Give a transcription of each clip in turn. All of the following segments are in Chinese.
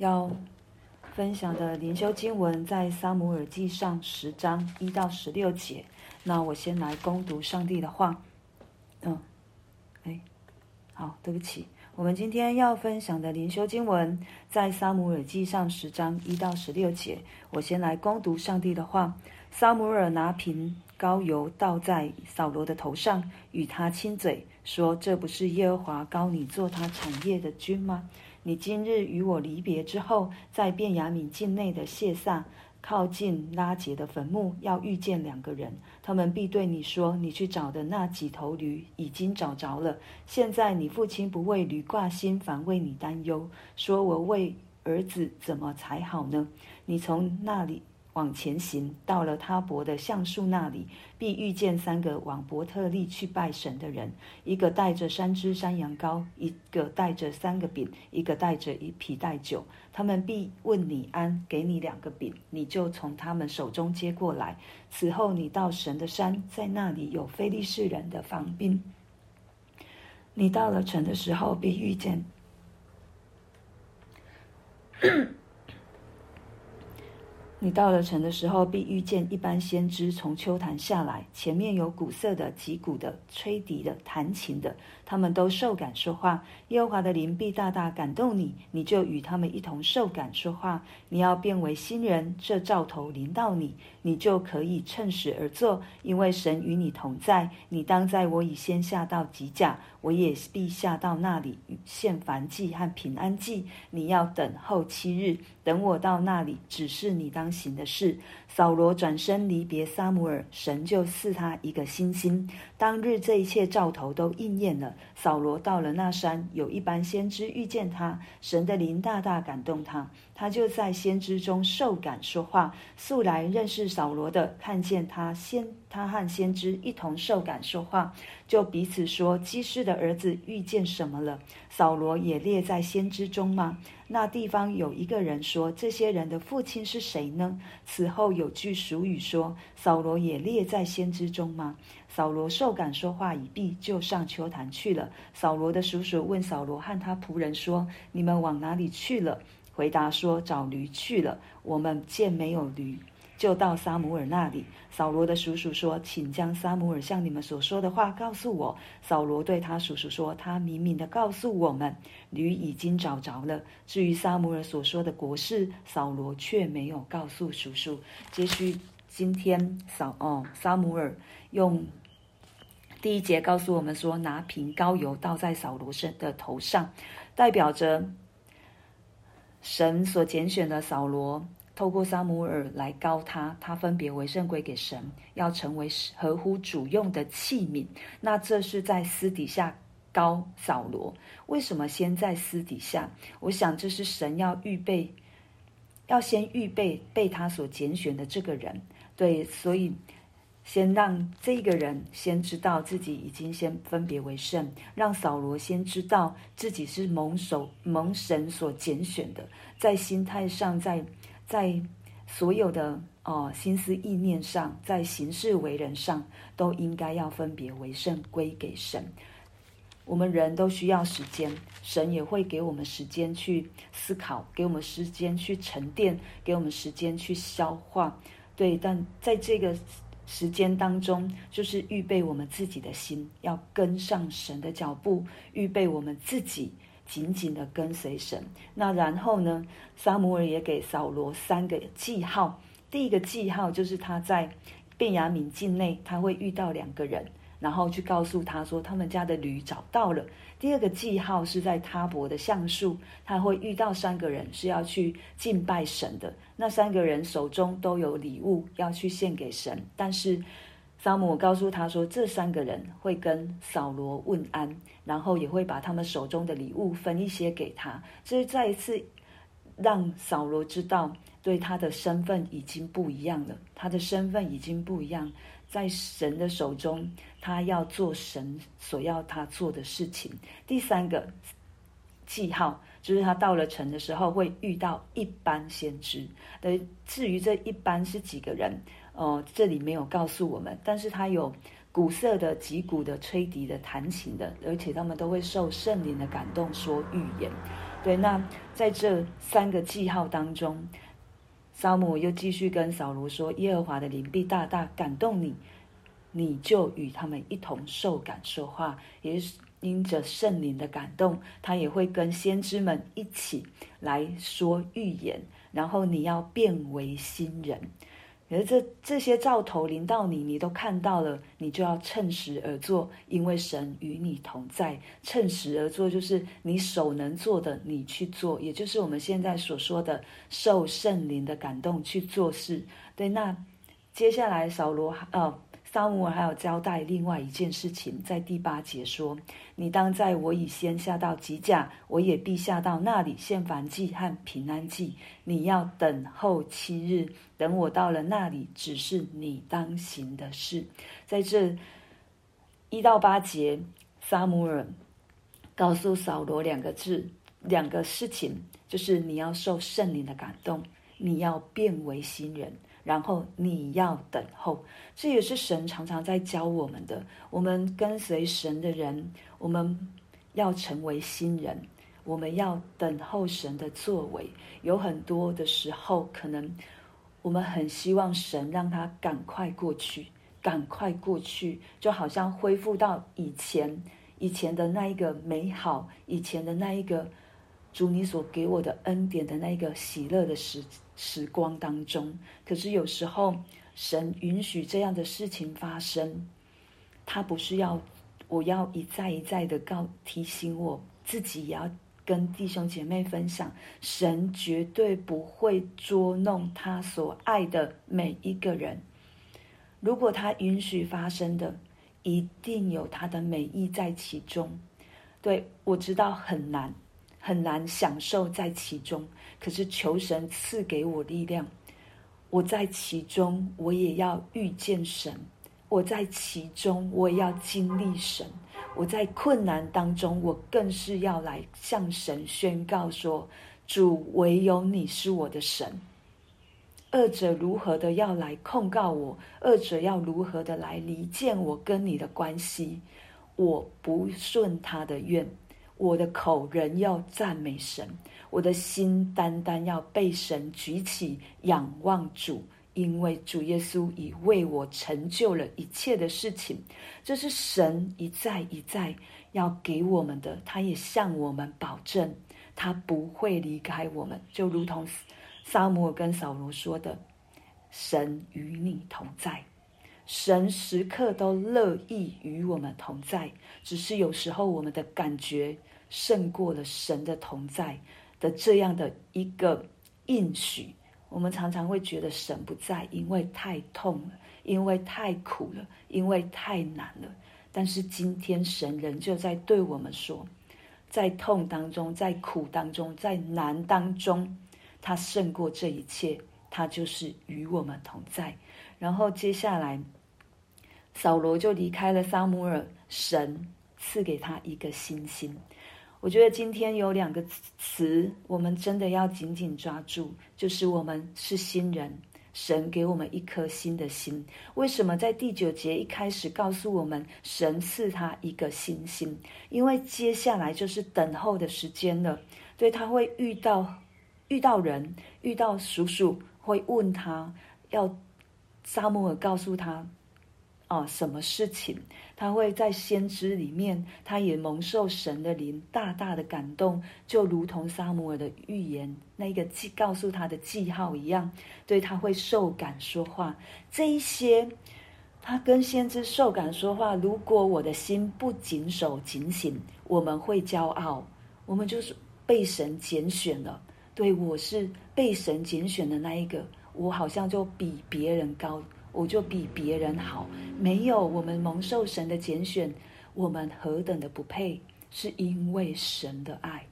要分享的灵修经文在撒母耳记上十章一到十六节。那我先来攻读上帝的话。嗯，哎，好，对不起。我们今天要分享的灵修经文在撒母耳记上十章一到十六节。我先来攻读上帝的话。撒母耳拿瓶膏油倒在扫罗的头上，与他亲嘴，说：“这不是耶和华膏你做他产业的君吗？你今日与我离别之后，在便雅敏境内的谢萨。”靠近拉杰的坟墓，要遇见两个人，他们必对你说：“你去找的那几头驴已经找着了。现在你父亲不为驴挂心，反为你担忧，说我为儿子怎么才好呢？你从那里。”往前行，到了他伯的橡树那里，必遇见三个往伯特利去拜神的人，一个带着三只山羊羔，一个带着三个饼，一个带着一皮袋酒。他们必问你安，给你两个饼，你就从他们手中接过来。此后你到神的山，在那里有非利士人的防兵。你到了城的时候，必遇见。你到了城的时候，必遇见一班先知从丘坛下来，前面有鼓瑟的、击鼓的、吹笛的、弹琴的，他们都受感说话。耶和华的灵必大大感动你，你就与他们一同受感说话。你要变为新人，这兆头临到你，你就可以趁时而作，因为神与你同在。你当在我以先下到吉甲，我也必下到那里献燔祭和平安祭。你要等候七日，等我到那里只是你当行的事。扫罗转身离别撒母耳，神就赐他一个星星。当日这一切兆头都应验了。扫罗到了那山，有一班先知遇见他，神的灵大大感动他，他就在先知中受感说话。素来认识扫罗的，看见他先他和先知一同受感说话，就彼此说：基士的儿子遇见什么了？扫罗也列在先知中吗？那地方有一个人说：“这些人的父亲是谁呢？”此后有句俗语说：“扫罗也列在先知中吗？”扫罗受感说话已毕，就上丘坛去了。扫罗的叔叔问扫罗和他仆人说：“你们往哪里去了？”回答说：“找驴去了。”我们见没有驴。就到撒母耳那里，扫罗的叔叔说：“请将撒母耳向你们所说的话告诉我。”扫罗对他叔叔说：“他明明的告诉我们，驴已经找着了。至于撒母耳所说的国事，扫罗却没有告诉叔叔。”接续今天扫哦，撒母耳用第一节告诉我们说：“拿瓶膏油倒在扫罗身的头上，代表着神所拣选的扫罗。”透过撒母耳来膏他，他分别为圣归给神，要成为合乎主用的器皿。那这是在私底下膏扫罗，为什么先在私底下？我想这是神要预备，要先预备被他所拣选的这个人。对，所以先让这个人先知道自己已经先分别为圣，让扫罗先知道自己是蒙手蒙神所拣选的，在心态上，在。在所有的哦、心思意念上，在行事为人上，都应该要分别为圣归给神。我们人都需要时间，神也会给我们时间去思考，给我们时间去沉淀，给我们时间去消化。对，但在这个时间当中，就是预备我们自己的心，要跟上神的脚步，预备我们自己。紧紧的跟随神。那然后呢？撒母耳也给扫罗三个记号。第一个记号就是他在便雅敏境内，他会遇到两个人，然后去告诉他说他们家的驴找到了。第二个记号是在他伯的橡树，他会遇到三个人是要去敬拜神的。那三个人手中都有礼物要去献给神，但是。撒母告诉他说：“这三个人会跟扫罗问安，然后也会把他们手中的礼物分一些给他。这是再一次让扫罗知道，对他的身份已经不一样了。他的身份已经不一样，在神的手中，他要做神所要他做的事情。第三个记号就是他到了城的时候，会遇到一班先知。的至于这一班是几个人？”哦，这里没有告诉我们，但是他有鼓瑟的、击鼓的、吹笛的、弹琴的，而且他们都会受圣灵的感动说预言。对，那在这三个记号当中，撒母又继续跟扫罗说：“耶和华的灵必大大感动你，你就与他们一同受感说话。”也是因着圣灵的感动，他也会跟先知们一起来说预言，然后你要变为新人。而这这些兆头临到你，你都看到了，你就要趁时而做，因为神与你同在。趁时而做，就是你手能做的，你去做，也就是我们现在所说的受圣灵的感动去做事。对，那接下来扫罗呃。撒母耳还有交代另外一件事情，在第八节说：“你当在我以先下到吉甲，我也必下到那里献燔祭和平安祭。你要等候七日，等我到了那里，只是你当行的事。”在这一到八节，撒母耳告诉扫罗两个字、两个事情，就是你要受圣灵的感动，你要变为新人。然后你要等候，这也是神常常在教我们的。我们跟随神的人，我们要成为新人，我们要等候神的作为。有很多的时候，可能我们很希望神让他赶快过去，赶快过去，就好像恢复到以前以前的那一个美好，以前的那一个主你所给我的恩典的那个喜乐的时时光当中，可是有时候神允许这样的事情发生，他不是要我要一再一再的告提醒我自己，也要跟弟兄姐妹分享，神绝对不会捉弄他所爱的每一个人。如果他允许发生的，一定有他的美意在其中。对，我知道很难。很难享受在其中，可是求神赐给我力量。我在其中，我也要遇见神；我在其中，我也要经历神。我在困难当中，我更是要来向神宣告说：主，唯有你是我的神。二者如何的要来控告我？二者要如何的来离间我跟你的关系？我不顺他的愿。我的口仍要赞美神，我的心单单要被神举起，仰望主，因为主耶稣已为我成就了一切的事情。这是神一再一再要给我们的，他也向我们保证，他不会离开我们。就如同撒母耳跟扫罗说的：“神与你同在，神时刻都乐意与我们同在，只是有时候我们的感觉。”胜过了神的同在的这样的一个应许，我们常常会觉得神不在，因为太痛了，因为太苦了，因为太难了。但是今天神仍旧在对我们说，在痛当中，在苦当中，在难当中，他胜过这一切，他就是与我们同在。然后接下来，扫罗就离开了撒母耳，神赐给他一个星星。我觉得今天有两个词，我们真的要紧紧抓住，就是我们是新人，神给我们一颗新的心。为什么在第九节一开始告诉我们，神赐他一个新心？因为接下来就是等候的时间了。对，他会遇到遇到人，遇到叔叔会问他，要撒母耳告诉他。啊，什么事情？他会在先知里面，他也蒙受神的灵大大的感动，就如同撒母耳的预言那个记告诉他的记号一样，对，他会受感说话。这一些，他跟先知受感说话。如果我的心不谨守警醒，我们会骄傲，我们就是被神拣选了。对，我是被神拣选的那一个，我好像就比别人高。我就比别人好，没有我们蒙受神的拣选，我们何等的不配？是因为神的爱，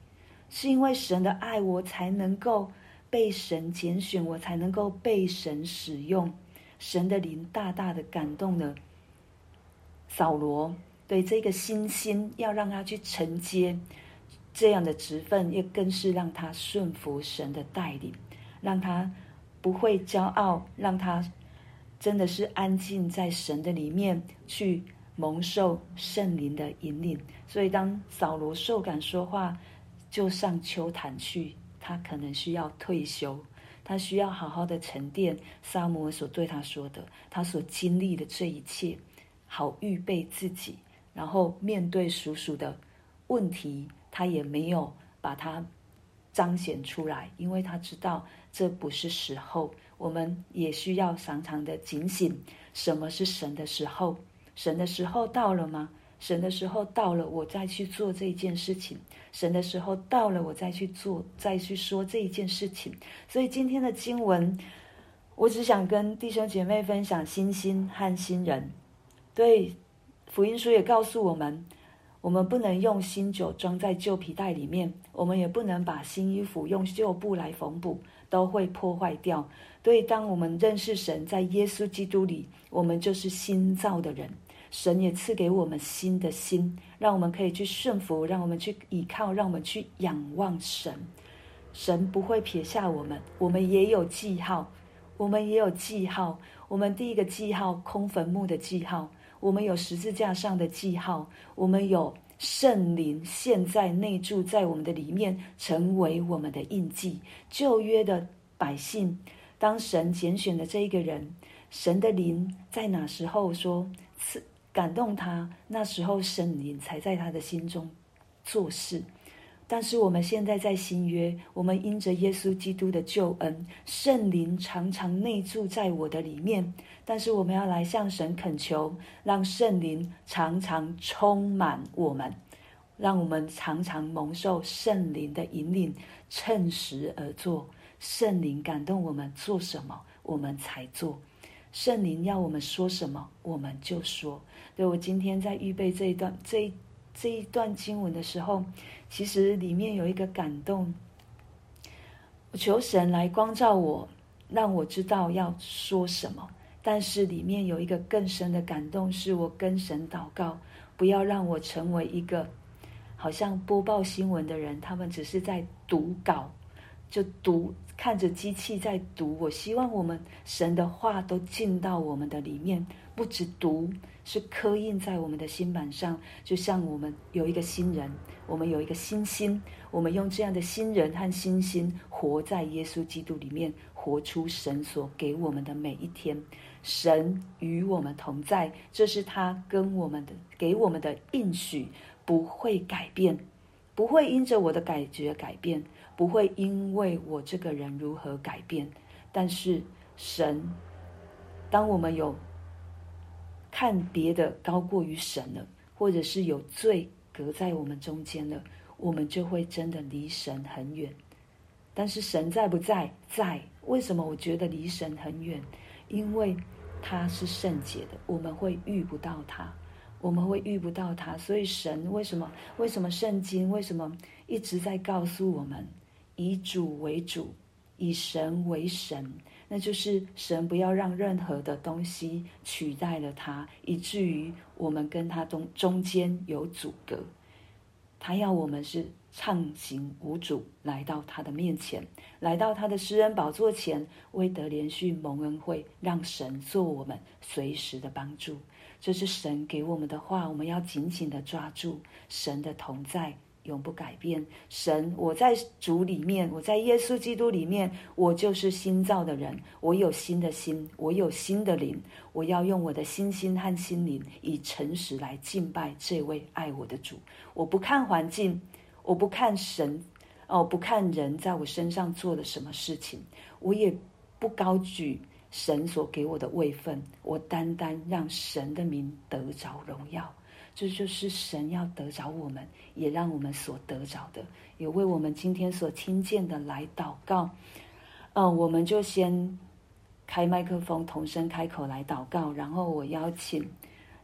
是因为神的爱，我才能够被神拣选，我才能够被神使用。神的灵大大的感动了扫罗，对这个新心要让他去承接这样的职分，也更是让他顺服神的带领，让他不会骄傲，让他。真的是安静在神的里面去蒙受圣灵的引领，所以当扫罗受感说话，就上秋坛去，他可能需要退休，他需要好好的沉淀撒母耳所对他说的，他所经历的这一切，好预备自己，然后面对属属的问题，他也没有把它彰显出来，因为他知道这不是时候。我们也需要常常的警醒，什么是神的时候？神的时候到了吗？神的时候到了，我再去做这一件事情。神的时候到了，我再去做，再去说这一件事情。所以今天的经文，我只想跟弟兄姐妹分享新心和新人。对，福音书也告诉我们，我们不能用新酒装在旧皮袋里面，我们也不能把新衣服用旧布来缝补，都会破坏掉。所以，当我们认识神，在耶稣基督里，我们就是新造的人。神也赐给我们新的心，让我们可以去顺服，让我们去倚靠，让我们去仰望神。神不会撇下我们，我们也有记号，我们也有记号。我们第一个记号，空坟墓的记号；我们有十字架上的记号；我们有圣灵现在内住在我们的里面，成为我们的印记。旧约的百姓，当神拣选的这一个人，神的灵在哪时候说赐？感动他，那时候圣灵才在他的心中做事。但是我们现在在新约，我们因着耶稣基督的救恩，圣灵常常内住在我的里面。但是我们要来向神恳求，让圣灵常常充满我们，让我们常常蒙受圣灵的引领，趁时而作。圣灵感动我们做什么，我们才做。圣灵要我们说什么，我们就说。对，我今天在预备这一段这一这一段经文的时候，其实里面有一个感动。求神来光照我，让我知道要说什么。但是里面有一个更深的感动，是我跟神祷告，不要让我成为一个好像播报新闻的人，他们只是在读稿，就读。看着机器在读，我希望我们神的话都进到我们的里面，不止读，是刻印在我们的心板上。就像我们有一个新人，我们有一个新心，我们用这样的新人和新心活在耶稣基督里面，活出神所给我们的每一天。神与我们同在，这是他跟我们的给我们的应许，不会改变，不会因着我的感觉改变。不会因为我这个人如何改变，但是神，当我们有看别的高过于神了，或者是有罪隔在我们中间了，我们就会真的离神很远。但是神在不在？在。为什么我觉得离神很远？因为他是圣洁的，我们会遇不到他。我们会遇不到他。所以神为什么？为什么圣经？为什么一直在告诉我们？以主为主，以神为神，那就是神不要让任何的东西取代了他，以至于我们跟他中中间有阻隔。他要我们是畅行无阻，来到他的面前，来到他的施恩宝座前，为得连续蒙恩惠，让神做我们随时的帮助。这是神给我们的话，我们要紧紧的抓住神的同在。永不改变。神，我在主里面，我在耶稣基督里面，我就是新造的人。我有新的心，我有新的灵。我要用我的心心和心灵，以诚实来敬拜这位爱我的主。我不看环境，我不看神，哦，不看人在我身上做了什么事情，我也不高举神所给我的位分。我单单让神的名得着荣耀。这就是神要得着我们，也让我们所得着的，也为我们今天所听见的来祷告。嗯，我们就先开麦克风，同声开口来祷告。然后我邀请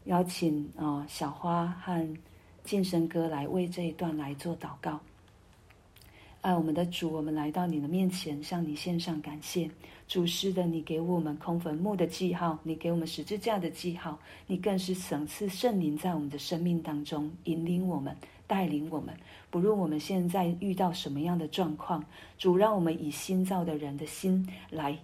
邀请啊、小花和晋生哥来为这一段来做祷告。爱我们的主，我们来到你的面前，向你献上感谢。主是的，你给我们空坟墓的记号，你给我们十字架的记号，你更是赏赐圣灵在我们的生命当中引领我们、带领我们。不论我们现在遇到什么样的状况，主让我们以新造的人的心来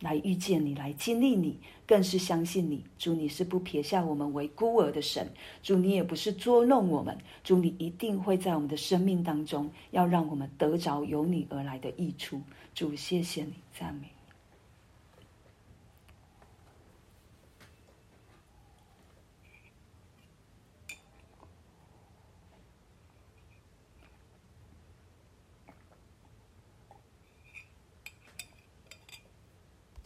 来遇见你，来经历你，更是相信你。主，你是不撇下我们为孤儿的神。主，你也不是捉弄我们。主，你一定会在我们的生命当中，要让我们得着由你而来的益处。主，谢谢你，赞美。